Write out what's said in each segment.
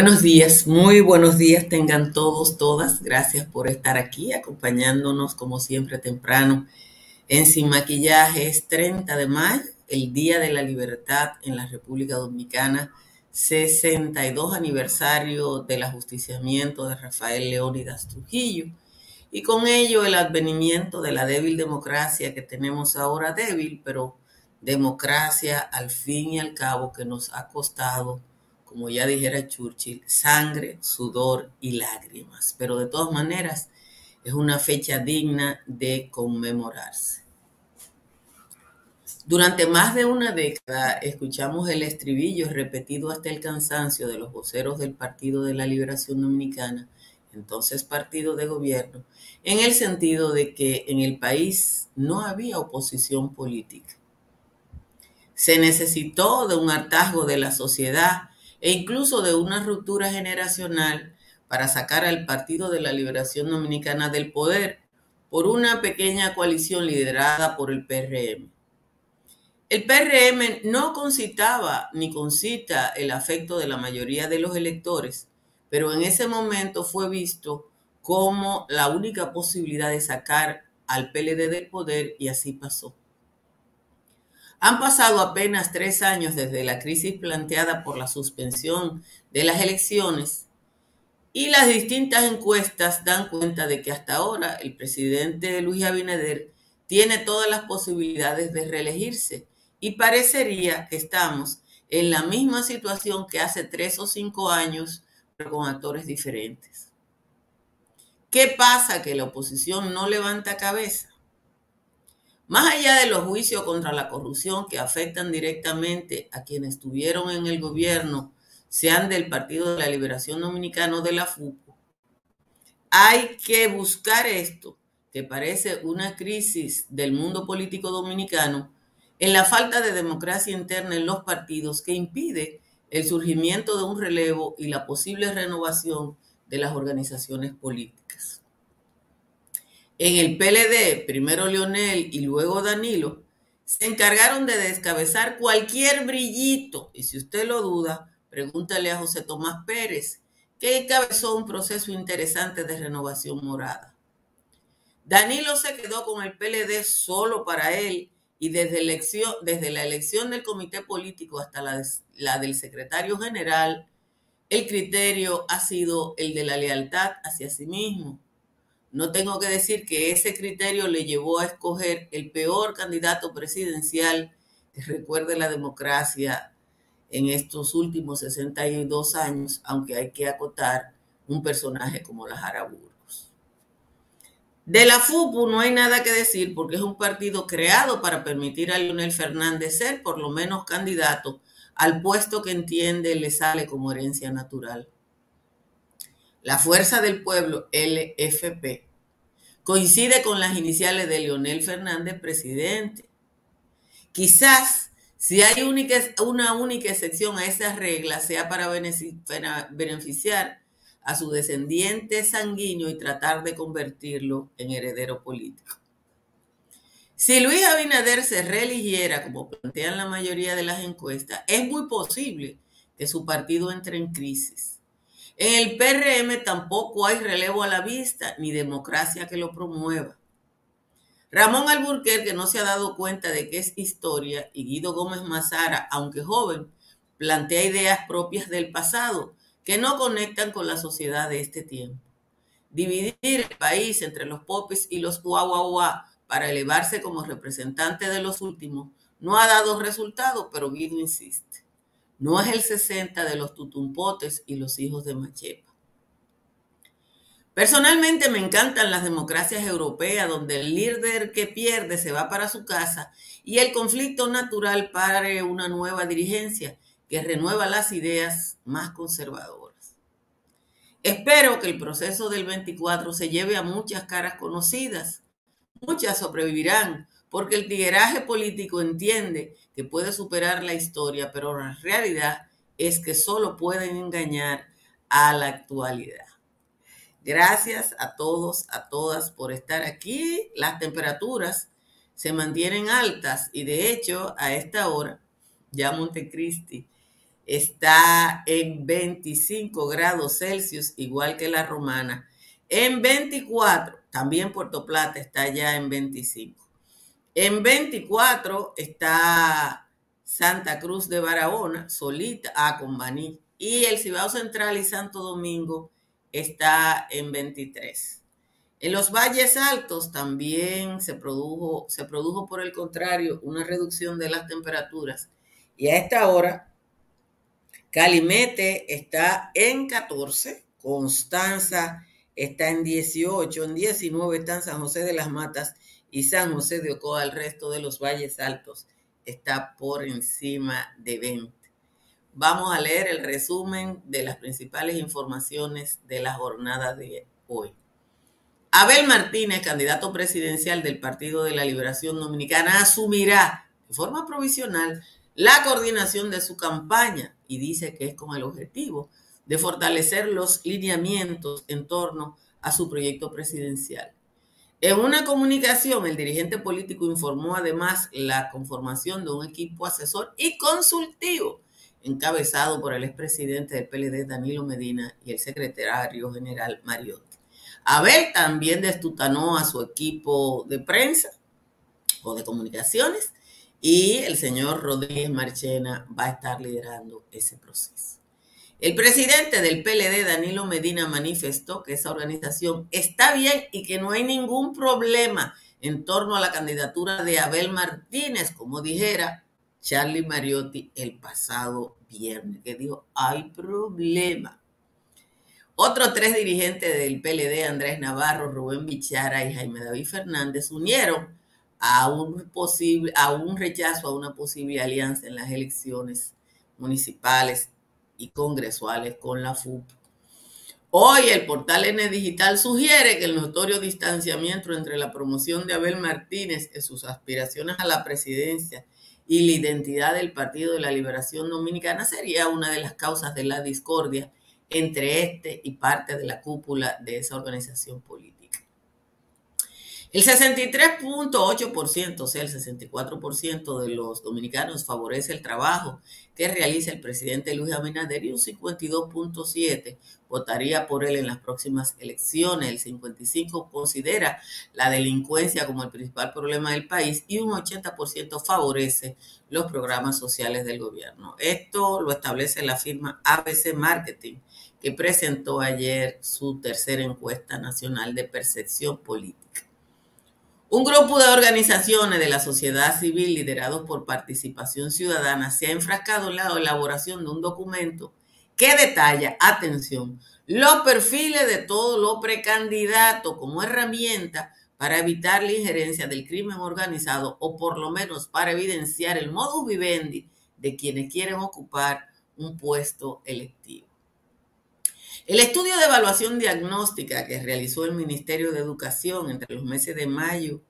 Buenos días, muy buenos días tengan todos, todas. Gracias por estar aquí acompañándonos como siempre temprano en Sin Maquillaje. Es 30 de mayo, el Día de la Libertad en la República Dominicana, 62 aniversario del ajusticiamiento de Rafael Leónidas Trujillo y con ello el advenimiento de la débil democracia que tenemos ahora débil, pero democracia al fin y al cabo que nos ha costado como ya dijera Churchill, sangre, sudor y lágrimas. Pero de todas maneras, es una fecha digna de conmemorarse. Durante más de una década escuchamos el estribillo repetido hasta el cansancio de los voceros del Partido de la Liberación Dominicana, entonces partido de gobierno, en el sentido de que en el país no había oposición política. Se necesitó de un hartazgo de la sociedad e incluso de una ruptura generacional para sacar al Partido de la Liberación Dominicana del poder por una pequeña coalición liderada por el PRM. El PRM no concitaba ni concita el afecto de la mayoría de los electores, pero en ese momento fue visto como la única posibilidad de sacar al PLD del poder y así pasó. Han pasado apenas tres años desde la crisis planteada por la suspensión de las elecciones y las distintas encuestas dan cuenta de que hasta ahora el presidente Luis Abinader tiene todas las posibilidades de reelegirse y parecería que estamos en la misma situación que hace tres o cinco años, pero con actores diferentes. ¿Qué pasa? Que la oposición no levanta cabeza. Más allá de los juicios contra la corrupción que afectan directamente a quienes estuvieron en el gobierno, sean del Partido de la Liberación Dominicana o de la FUPO, hay que buscar esto, que parece una crisis del mundo político dominicano, en la falta de democracia interna en los partidos que impide el surgimiento de un relevo y la posible renovación de las organizaciones políticas. En el PLD, primero Leonel y luego Danilo, se encargaron de descabezar cualquier brillito. Y si usted lo duda, pregúntale a José Tomás Pérez, que encabezó un proceso interesante de renovación morada. Danilo se quedó con el PLD solo para él y desde, la elección del comité político hasta la del secretario general, el criterio ha sido el de la lealtad hacia sí mismo no tengo que decir que ese criterio le llevó a escoger el peor candidato presidencial que recuerde la democracia en estos últimos 62 años, aunque hay que acotar un personaje como la Burgos. De la FUPU no hay nada que decir porque es un partido creado para permitir a Leonel Fernández ser por lo menos candidato al puesto que entiende le sale como herencia natural. La Fuerza del Pueblo, LFP, coincide con las iniciales de Leonel Fernández, presidente. Quizás si hay una única excepción a esa regla sea para beneficiar a su descendiente sanguíneo y tratar de convertirlo en heredero político. Si Luis Abinader se reeligiera, como plantean la mayoría de las encuestas, es muy posible que su partido entre en crisis. En el PRM tampoco hay relevo a la vista ni democracia que lo promueva. Ramón Alburquerque no se ha dado cuenta de que es historia y Guido Gómez Mazara, aunque joven, plantea ideas propias del pasado que no conectan con la sociedad de este tiempo. Dividir el país entre los popes y los guaguaguá para elevarse como representante de los últimos no ha dado resultado, pero Guido insiste. No es el 60 de los tutumpotes y los hijos de Machepa. Personalmente me encantan las democracias europeas donde el líder que pierde se va para su casa y el conflicto natural pare una nueva dirigencia que renueva las ideas más conservadoras. Espero que el proceso del 24 se lleve a muchas caras conocidas. Muchas sobrevivirán, porque el tigueraje político entiende que puede superar la historia, pero la realidad es que solo pueden engañar a la actualidad. Gracias a todos, a todas por estar aquí. Las temperaturas se mantienen altas y de hecho a esta hora ya Montecristi está en 25 grados Celsius, igual que la Romana. En 24, también Puerto Plata está ya en 25. En 24 está Santa Cruz de Barahona, solita, ah, con Baní. Y el Cibao Central y Santo Domingo está en 23. En los valles altos también se produjo, se produjo por el contrario una reducción de las temperaturas. Y a esta hora, Calimete está en 14, Constanza está en 18, en 19 están San José de las Matas y San José de Ocoa, el resto de los valles altos está por encima de 20. Vamos a leer el resumen de las principales informaciones de la jornada de hoy. Abel Martínez, candidato presidencial del Partido de la Liberación Dominicana, asumirá de forma provisional la coordinación de su campaña y dice que es con el objetivo de fortalecer los lineamientos en torno a su proyecto presidencial. En una comunicación, el dirigente político informó además la conformación de un equipo asesor y consultivo encabezado por el expresidente del PLD, Danilo Medina, y el secretario general Mariotti. Abel también destutanó a su equipo de prensa o de comunicaciones y el señor Rodríguez Marchena va a estar liderando ese proceso. El presidente del PLD, Danilo Medina, manifestó que esa organización está bien y que no hay ningún problema en torno a la candidatura de Abel Martínez, como dijera Charlie Mariotti el pasado viernes, que dijo, hay problema. Otros tres dirigentes del PLD, Andrés Navarro, Rubén Bichara y Jaime David Fernández, unieron a un, posible, a un rechazo a una posible alianza en las elecciones municipales y congresuales con la FUP. Hoy el portal N Digital sugiere que el notorio distanciamiento entre la promoción de Abel Martínez y sus aspiraciones a la presidencia y la identidad del Partido de la Liberación Dominicana sería una de las causas de la discordia entre este y parte de la cúpula de esa organización política. El 63.8%, o sea, el 64% de los dominicanos favorece el trabajo que realiza el presidente Luis Abinader y un 52.7% votaría por él en las próximas elecciones. El 55% considera la delincuencia como el principal problema del país y un 80% favorece los programas sociales del gobierno. Esto lo establece la firma ABC Marketing, que presentó ayer su tercera encuesta nacional de percepción política. Un grupo de organizaciones de la sociedad civil liderados por participación ciudadana se ha enfrascado en la elaboración de un documento que detalla, atención, los perfiles de todos los precandidatos como herramienta para evitar la injerencia del crimen organizado o por lo menos para evidenciar el modus vivendi de quienes quieren ocupar un puesto electivo. El estudio de evaluación diagnóstica que realizó el Ministerio de Educación entre los meses de mayo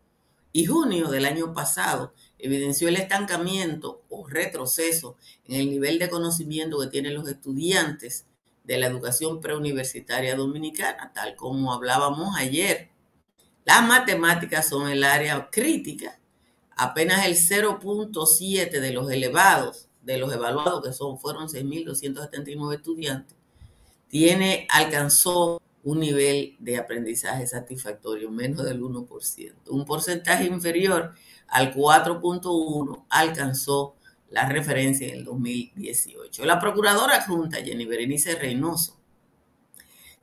y junio del año pasado evidenció el estancamiento o retroceso en el nivel de conocimiento que tienen los estudiantes de la educación preuniversitaria dominicana, tal como hablábamos ayer. Las matemáticas son el área crítica. Apenas el 0.7 de los elevados, de los evaluados, que son, fueron 6.279 estudiantes, tiene, alcanzó un nivel de aprendizaje satisfactorio, menos del 1%. Un porcentaje inferior al 4.1 alcanzó la referencia en el 2018. La procuradora adjunta Jenny Berenice Reynoso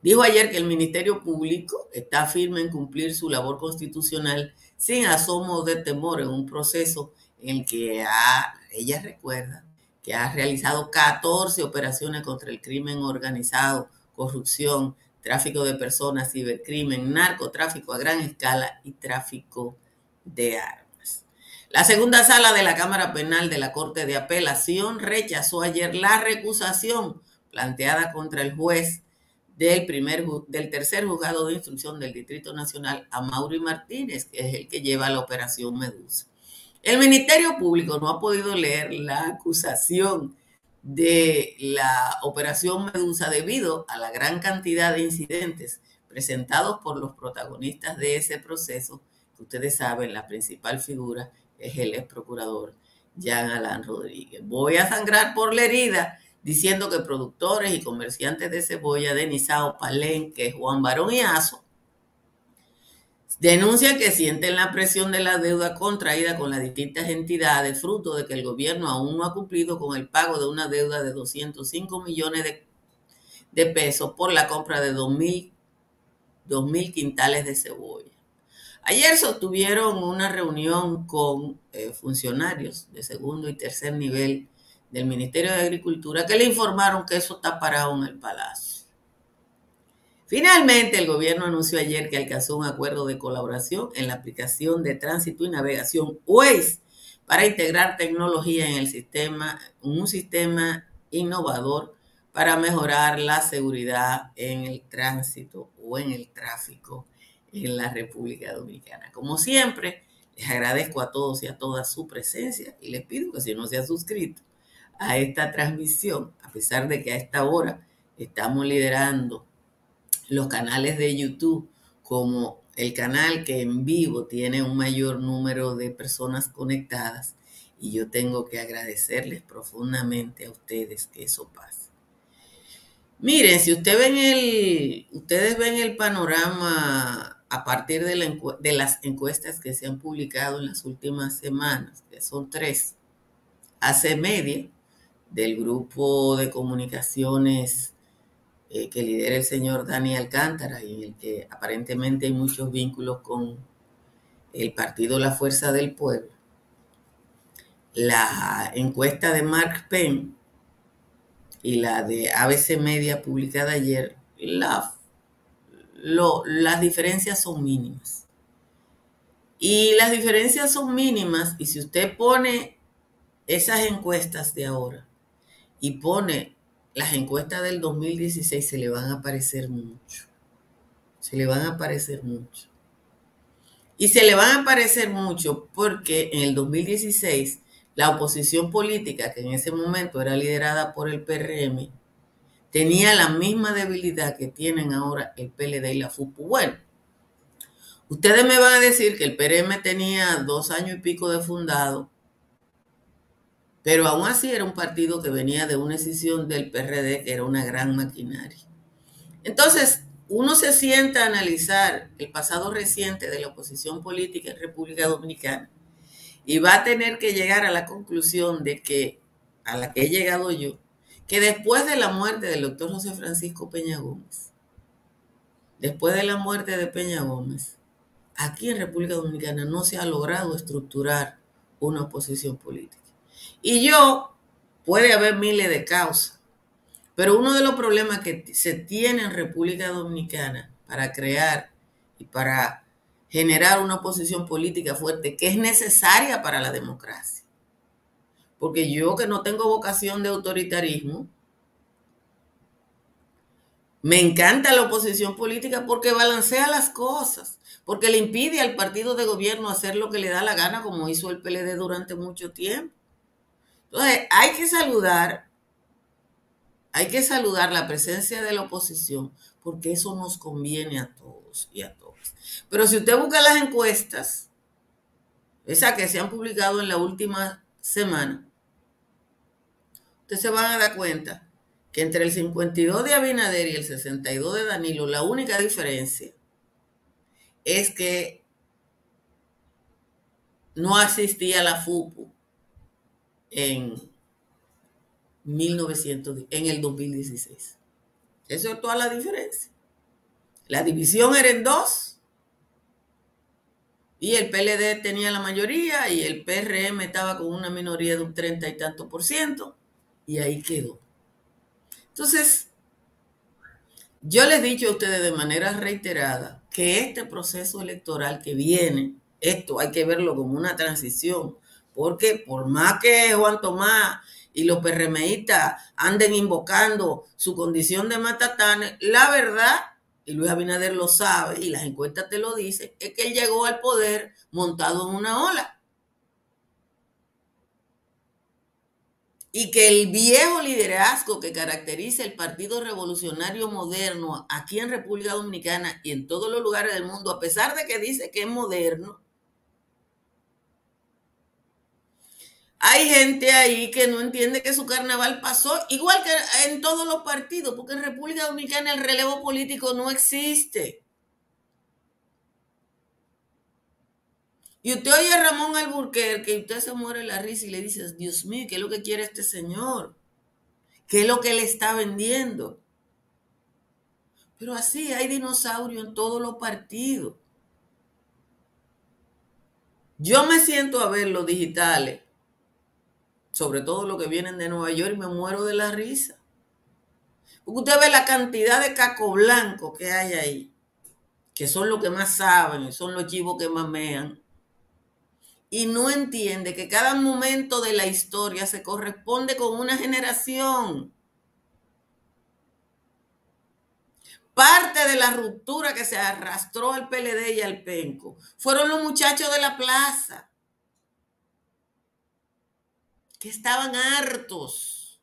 dijo ayer que el Ministerio Público está firme en cumplir su labor constitucional sin asomo de temor en un proceso en el que ella recuerda que ha realizado 14 operaciones contra el crimen organizado, corrupción, tráfico de personas, cibercrimen, narcotráfico a gran escala y tráfico de armas. La segunda sala de la Cámara Penal de la Corte de Apelación rechazó ayer la recusación planteada contra el juez del, primer, del tercer juzgado de instrucción del Distrito Nacional, a Mauri Martínez, que es el que lleva la operación Medusa. El Ministerio Público no ha podido leer la acusación de la operación Medusa debido a la gran cantidad de incidentes presentados por los protagonistas de ese proceso, ustedes saben, la principal figura es el ex procurador Jean Alain Rodríguez. Voy a sangrar por la herida, diciendo que productores y comerciantes de cebolla de Nizao, Palenque, Juan Barón y Aso denuncian que sienten la presión de la deuda contraída con las distintas entidades, fruto de que el gobierno aún no ha cumplido con el pago de una deuda de 205 millones de, pesos por la compra de 2.000 quintales de cebolla. Ayer sostuvieron una reunión con eh, funcionarios de segundo y tercer nivel del Ministerio de Agricultura que le informaron que eso está parado en el Palacio. Finalmente, el gobierno anunció ayer que alcanzó un acuerdo de colaboración en la aplicación de tránsito y navegación Waze para integrar tecnología en el sistema, un sistema innovador para mejorar la seguridad en el tránsito o en el tráfico en la República Dominicana. Como siempre, les agradezco a todos y a todas su presencia y les pido que si no se ha suscrito a esta transmisión, a pesar de que a esta hora estamos liderando los canales de YouTube como el canal que en vivo tiene un mayor número de personas conectadas y yo tengo que agradecerles profundamente a ustedes que eso pase. Miren, si ven el, ustedes ven el panorama a partir de, de, las encuestas que se han publicado en las últimas semanas, que son tres, hace media, del grupo de comunicaciones eh, que lidera el señor Dani Alcántara y en el que aparentemente hay muchos vínculos con el partido La Fuerza del Pueblo. La encuesta de Mark Penn y la de ABC Media publicada ayer, la las diferencias son mínimas. Y las diferencias son mínimas y si usted pone esas encuestas de ahora y pone las encuestas del 2016 se le van a parecer mucho. Se le van a parecer mucho. Y se le van a parecer mucho porque en el 2016 la oposición política, que en ese momento era liderada por el PRM, tenía la misma debilidad que tienen ahora el PLD y la FUPU. Bueno, ustedes me van a decir que el PRM tenía dos años y pico de fundado, pero aún así era un partido que venía de una decisión del PRD que era una gran maquinaria. Entonces, uno se sienta a analizar el pasado reciente de la oposición política en República Dominicana y va a tener que llegar a la conclusión de que, a la que he llegado yo, que después de la muerte del doctor José Francisco Peña Gómez, después de la muerte de Peña Gómez, aquí en República Dominicana no se ha logrado estructurar una oposición política. Y yo, puede haber miles de causas, pero uno de los problemas que se tiene en República Dominicana para crear y para generar una oposición política fuerte que es necesaria para la democracia porque yo que no tengo vocación de autoritarismo, me encanta la oposición política porque balancea las cosas, porque le impide al partido de gobierno hacer lo que le da la gana, como hizo el PLD durante mucho tiempo. Entonces, hay que saludar, hay que saludar la presencia de la oposición, porque eso nos conviene a todos y a todas. Pero si usted busca las encuestas, esas que se han publicado en la última semana, ustedes se van a dar cuenta que entre el 52 de Abinader y el 62 de Danilo, la única diferencia es que no asistía a la FUPU en 1900, en el 2016. Eso es toda la diferencia. La división era en dos y el PLD tenía la mayoría y el PRM estaba con una minoría de un treinta y tanto por ciento y ahí quedó. Entonces, yo les he dicho a ustedes de manera reiterada que este proceso electoral que viene, esto hay que verlo como una transición, porque por más que Juan Tomás y los PRMistas anden invocando su condición de matatanes, la verdad, y Luis Abinader lo sabe y las encuestas te lo dicen, es que él llegó al poder montado en una ola. y que el viejo liderazgo que caracteriza el Partido Revolucionario Moderno aquí en República Dominicana y en todos los lugares del mundo, a pesar de que dice que es moderno, hay gente ahí que no entiende que su carnaval pasó, igual que en todos los partidos, porque en República Dominicana el relevo político no existe. Y usted oye a Ramón Alburquerque y usted se muere la risa y le dice, Dios mío, ¿qué es lo que quiere este señor? ¿Qué es lo que le está vendiendo? Pero así hay dinosaurio en todos los partidos. Yo me siento a ver los digitales, sobre todo los que vienen de Nueva York, me muero de la risa. Usted ve la cantidad de caco blanco que hay ahí, que son los que más saben, son los chivos que mamean, y no entiende que cada momento de la historia se corresponde con una generación. Parte de la ruptura que se arrastró al PLD y al Penco fueron los muchachos de la plaza, que estaban hartos.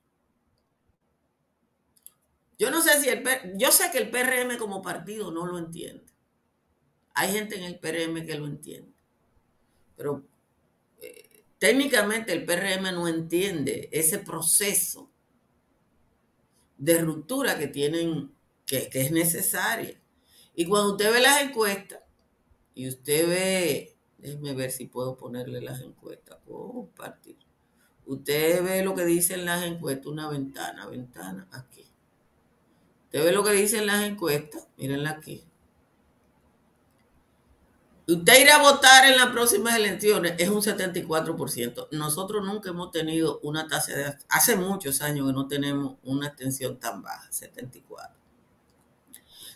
Yo no sé si el yo sé que el PRM como partido no lo entiende. Hay gente en el PRM que lo entiende. Pero eh, técnicamente el PRM no entiende ese proceso de ruptura que tienen que, es necesaria. Y cuando usted ve las encuestas, y usted ve, déjeme ver si puedo ponerle las encuestas, compartir. Usted ve lo que dicen las encuestas, una ventana, ventana, aquí. Usted ve lo que dicen las encuestas, mírenla aquí. Usted irá a votar en las próximas elecciones, es un 74%. Nosotros nunca hemos tenido una tasa de... Hace muchos años que no tenemos una extensión tan baja, 74.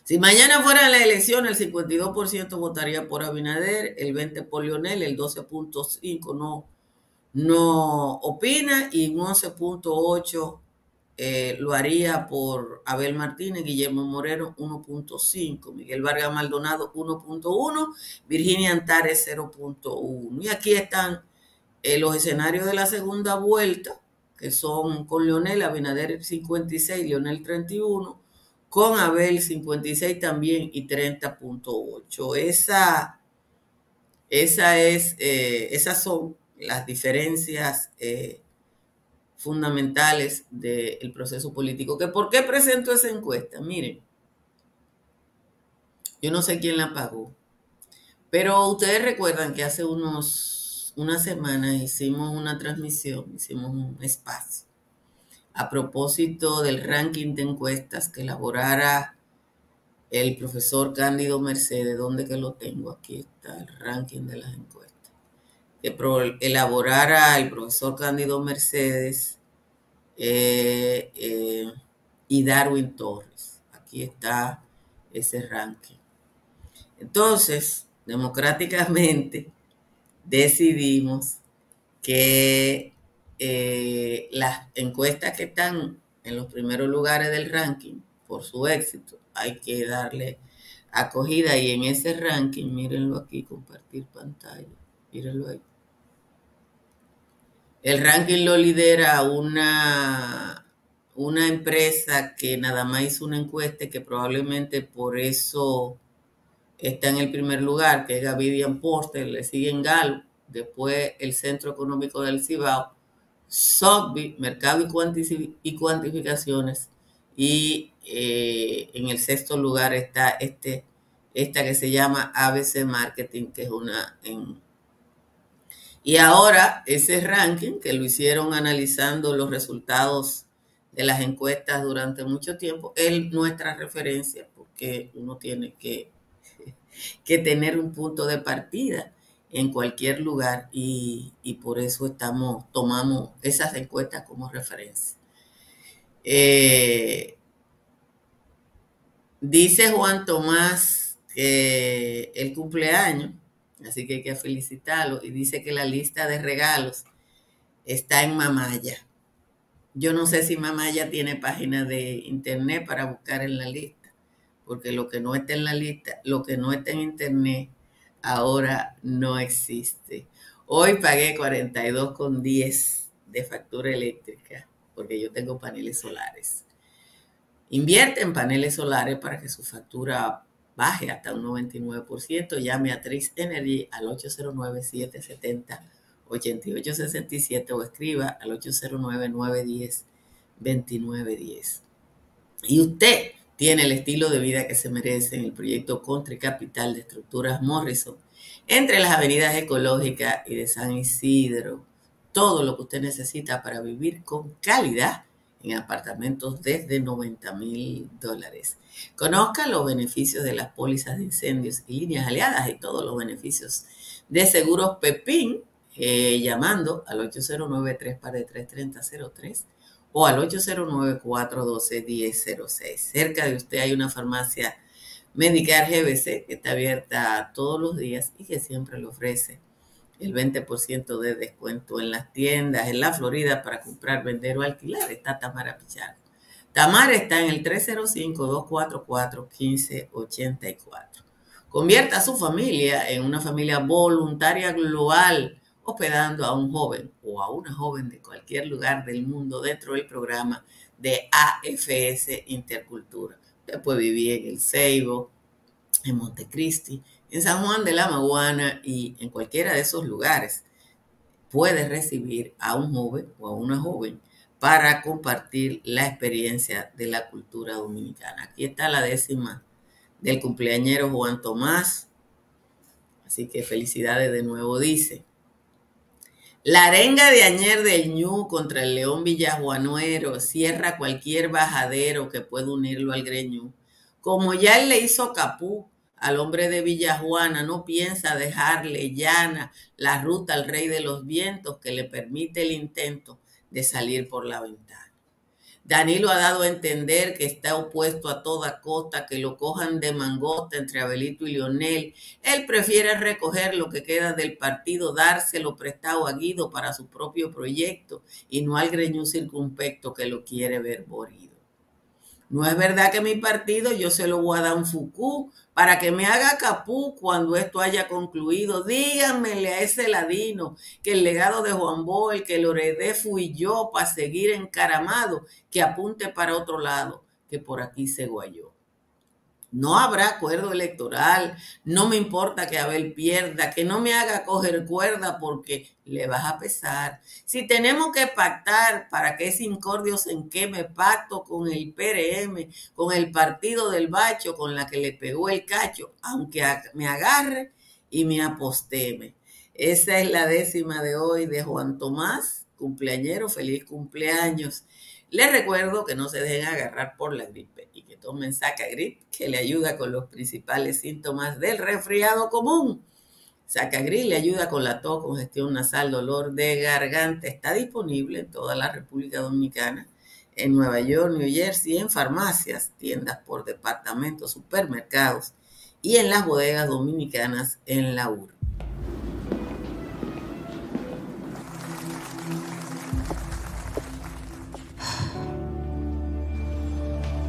Si mañana fuera la elección, el 52% votaría por Abinader, el 20% por Lionel, el 12.5% no, no opina y un 11.8% eh, lo haría por Abel Martínez, Guillermo Moreno 1.5, Miguel Vargas Maldonado 1.1, Virginia Antares 0.1. Y aquí están eh, los escenarios de la segunda vuelta, que son con Leonel Abinader 56, Leonel 31, con Abel 56 también y 30.8. Esa, esa es, eh, esas son las diferencias eh, fundamentales del proceso político. ¿Que ¿Por qué presento esa encuesta? Miren, yo no sé quién la pagó, pero ustedes recuerdan que hace unos, unas semanas hicimos una transmisión, hicimos un espacio a propósito del ranking de encuestas que elaborara el profesor Cándido Mercedes, ¿dónde que lo tengo? Aquí está el ranking de las encuestas. Que elaborara el profesor Cándido Mercedes eh, eh, y Darwin Torres. Aquí está ese ranking. Entonces, democráticamente decidimos que eh, las encuestas que están en los primeros lugares del ranking por su éxito, hay que darle acogida y en ese ranking, mírenlo aquí, compartir pantalla, ahí. El ranking lo lidera una, una empresa que nada más hizo una encuesta y que probablemente por eso está en el primer lugar, que es Gavidian Porter, le siguen Galo, después el Centro Económico del Cibao, Sotheby, Mercado y, Cuantificaciones. Y eh, en el sexto lugar está este, esta que se llama ABC Marketing, que es una... y ahora ese ranking, que lo hicieron analizando los resultados de las encuestas durante mucho tiempo, es nuestra referencia, porque uno tiene que, que tener un punto de partida en cualquier lugar y, por eso estamos, tomamos esas encuestas como referencia. Eh, dice Juan Tomás que el cumpleaños, así que hay que felicitarlo, y dice que la lista de regalos está en Mamaya. Yo no sé si Mamaya tiene página de internet para buscar en la lista, porque lo que no está en la lista, lo que no está en internet ahora no existe. Hoy pagué 42,10 de factura eléctrica porque yo tengo paneles solares. Invierte en paneles solares para que su factura baje hasta un 99%. Llame a Trix Energy al 809-770 8867 o escriba al 809-910-2910. Y usted tiene el estilo de vida que se merece en el proyecto Country Capital de Estructuras Morrison, entre las avenidas ecológicas y de San Isidro. Todo lo que usted necesita para vivir con calidad en apartamentos desde 90 mil dólares. Conozca los beneficios de las pólizas de incendios y líneas aliadas y todos los beneficios de seguros Pepín eh, llamando al 809 3 3003 o al 809-412-1006. Cerca de usted hay una farmacia Medicare GBC que está abierta todos los días y que siempre le ofrece el 20% de descuento en las tiendas en la Florida para comprar, vender o alquilar. Está Tamara Pichardo. Tamara está en el 305-244-1584. Convierta a su familia en una familia voluntaria global hospedando a un joven o a una joven de cualquier lugar del mundo dentro del programa de AFS Intercultura. Usted puede en El Ceibo, en Montecristi, en San Juan de la Maguana y en cualquiera de esos lugares. Puede recibir a un joven o a una joven para compartir la experiencia de la cultura dominicana. Aquí está la décima del cumpleañero Juan Tomás. Así que felicidades de nuevo, dice. La arenga de añer del ñu contra el león villajuanuero cierra cualquier bajadero que pueda unirlo al greñú. Como ya él le hizo capú al hombre de Villajuana, no piensa dejarle llana la ruta al rey de los vientos que le permite el intento de salir por la ventana. Danilo ha dado a entender que está opuesto a toda costa, que lo cojan de mangosta entre Abelito y Lionel. Él prefiere recoger lo que queda del partido, dárselo prestado a Guido para su propio proyecto y no al greñú circunspecto que lo quiere ver morido. No es verdad que mi partido yo se lo voy un Fucú para que me haga capú cuando esto haya concluido. Díganmele a ese ladino que el legado de Juan Bo, que lo heredé fui yo para seguir encaramado, que apunte para otro lado, que por aquí se guayó. No habrá acuerdo electoral, no me importa que Abel pierda, que no me haga coger cuerda porque le vas a pesar. Si tenemos que pactar para que ese incordio se enqueme, pacto con el PRM, con el partido del bacho, con la que le pegó el cacho, aunque me agarre y me aposteme. Esa es la décima de hoy de Juan Tomás, cumpleañero, feliz cumpleaños. Les recuerdo que no se dejen agarrar por la gripe tomen Sacagrip, que le ayuda con los principales síntomas del resfriado común. Sacagrip le ayuda con la tos, congestión nasal, dolor de garganta. Está disponible en toda la República Dominicana, en Nueva York, New Jersey, en farmacias, tiendas por departamentos, supermercados y en las bodegas dominicanas en la UR.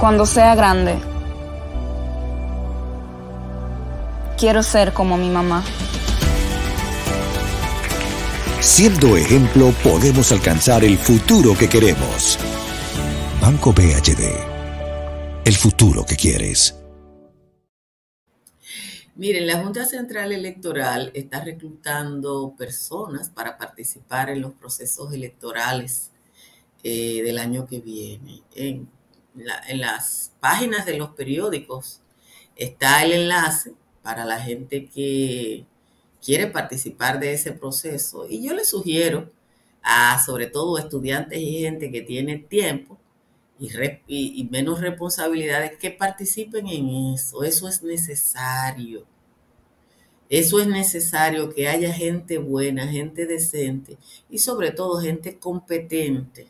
Cuando sea grande, quiero ser como mi mamá. Siendo ejemplo, podemos alcanzar el futuro que queremos. Banco BHD. El futuro que quieres. Miren, la Junta Central Electoral está reclutando personas para participar en los procesos electorales eh, del año que viene. En en las páginas de los periódicos está el enlace para la gente que quiere participar de ese proceso. Y yo le sugiero a sobre todo estudiantes y gente que tiene tiempo y, y, menos responsabilidades que participen en eso. Eso es necesario. Eso es necesario que haya gente buena, gente decente y sobre todo gente competente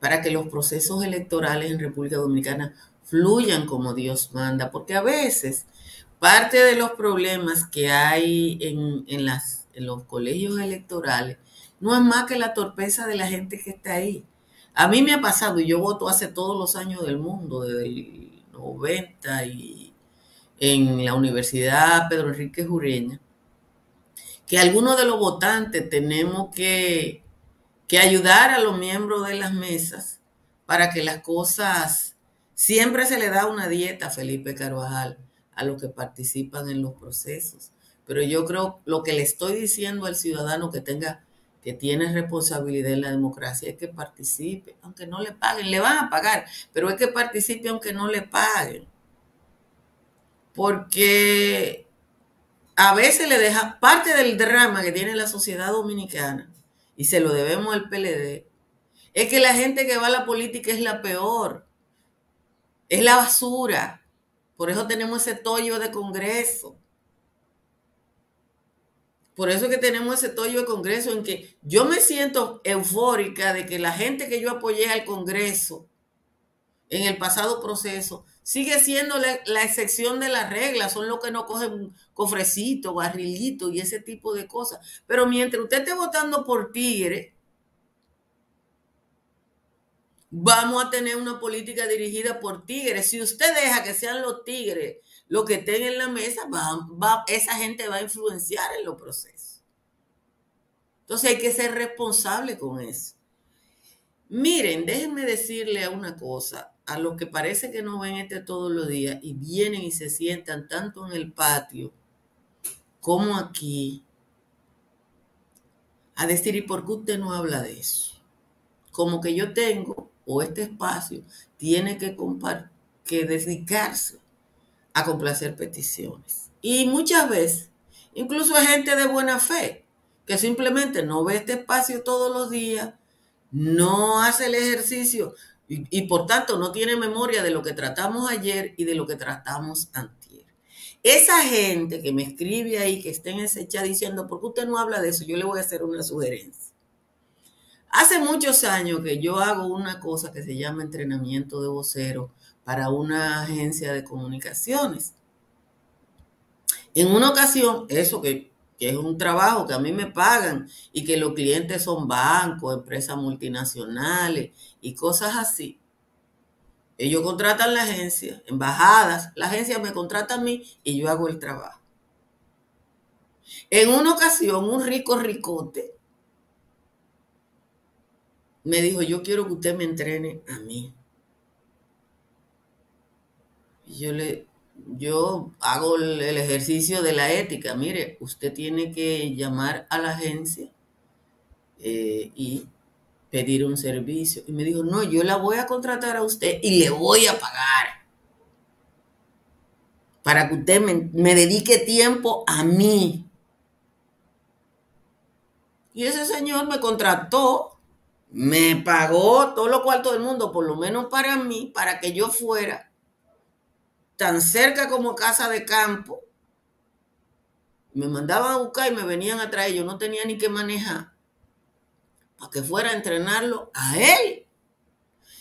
para que los procesos electorales en República Dominicana fluyan como Dios manda, porque a veces parte de los problemas que hay en, en, las, en los colegios electorales no es más que la torpeza de la gente que está ahí. A mí me ha pasado, y yo voto hace todos los años del mundo, desde el 90 y en la Universidad Pedro Enrique Jureña, que algunos de los votantes tenemos que, que ayudar a los miembros de las mesas para que las cosas, siempre se le da una dieta, Felipe Carvajal, a los que participan en los procesos. Pero yo creo lo que le estoy diciendo al ciudadano que tenga, que tiene responsabilidad en la democracia es que participe, aunque no le paguen, le van a pagar, pero es que participe aunque no le paguen. Porque a veces le deja parte del drama que tiene la sociedad dominicana, y se lo debemos al PLD, es que la gente que va a la política es la peor, es la basura. Por eso tenemos ese tollo de Congreso. Por eso que tenemos ese tollo de Congreso en que yo me siento eufórica de que la gente que yo apoyé al Congreso en el pasado proceso sigue siendo la, excepción de la regla, son los que no cogen cofrecito, barrilito y ese tipo de cosas. Pero mientras usted esté votando por Tigre, vamos a tener una política dirigida por tigres. Si usted deja que sean los tigres los que estén en la mesa, va, esa gente va a influenciar en los procesos. Entonces hay que ser responsable con eso. Miren, déjenme decirle una cosa a los que parece que no ven este todos los días y vienen y se sientan tanto en el patio como aquí a decir, ¿y por qué usted no habla de eso? Como que yo tengo o este espacio tiene que, que dedicarse a complacer peticiones. Y muchas veces, incluso hay gente de buena fe, que simplemente no ve este espacio todos los días, no hace el ejercicio, y, por tanto no tiene memoria de lo que tratamos ayer y de lo que tratamos antier. Esa gente que me escribe ahí, que está en ese chat diciendo, ¿por qué usted no habla de eso? Yo le voy a hacer una sugerencia. Hace muchos años que yo hago una cosa que se llama entrenamiento de vocero para una agencia de comunicaciones. En una ocasión, eso que que es un trabajo que a mí me pagan y que los clientes son bancos, empresas multinacionales y cosas así. Ellos contratan la agencia, embajadas, la agencia me contrata a mí y yo hago el trabajo. En una ocasión, un rico ricote me dijo, yo quiero que usted me entrene a mí. Y yo le, yo hago el, ejercicio de la ética. Mire, usted tiene que llamar a la agencia eh, y pedir un servicio. Y me dijo, no, yo la voy a contratar a usted y le voy a pagar para que usted me, me dedique tiempo a mí. Y ese señor me contrató, me pagó todo lo cual todo el mundo, por lo menos para mí, para que yo fuera tan cerca como casa de campo. Me mandaban a buscar y me venían a traer. Yo no tenía ni que manejar para que fuera a entrenarlo a él.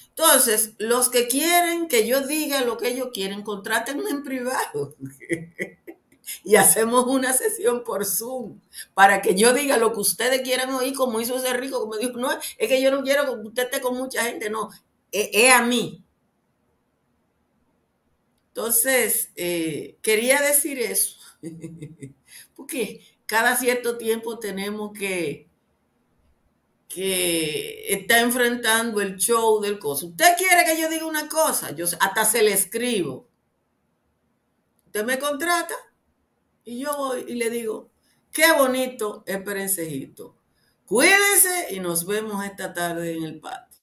Entonces, los que quieren que yo diga lo que ellos quieren, contrátenme en privado. y hacemos una sesión por Zoom para que yo diga lo que ustedes quieran oír, como hizo ese rico, como dijo, no, es que yo no quiero que usted esté con mucha gente, no, es a mí. Entonces, eh, quería decir eso, porque cada cierto tiempo tenemos que, que está enfrentando el show del coso. Usted quiere que yo diga una cosa, yo hasta se le escribo. Usted me contrata y yo voy y le digo, qué bonito es Perencejito. Cuídense y nos vemos esta tarde en el patio.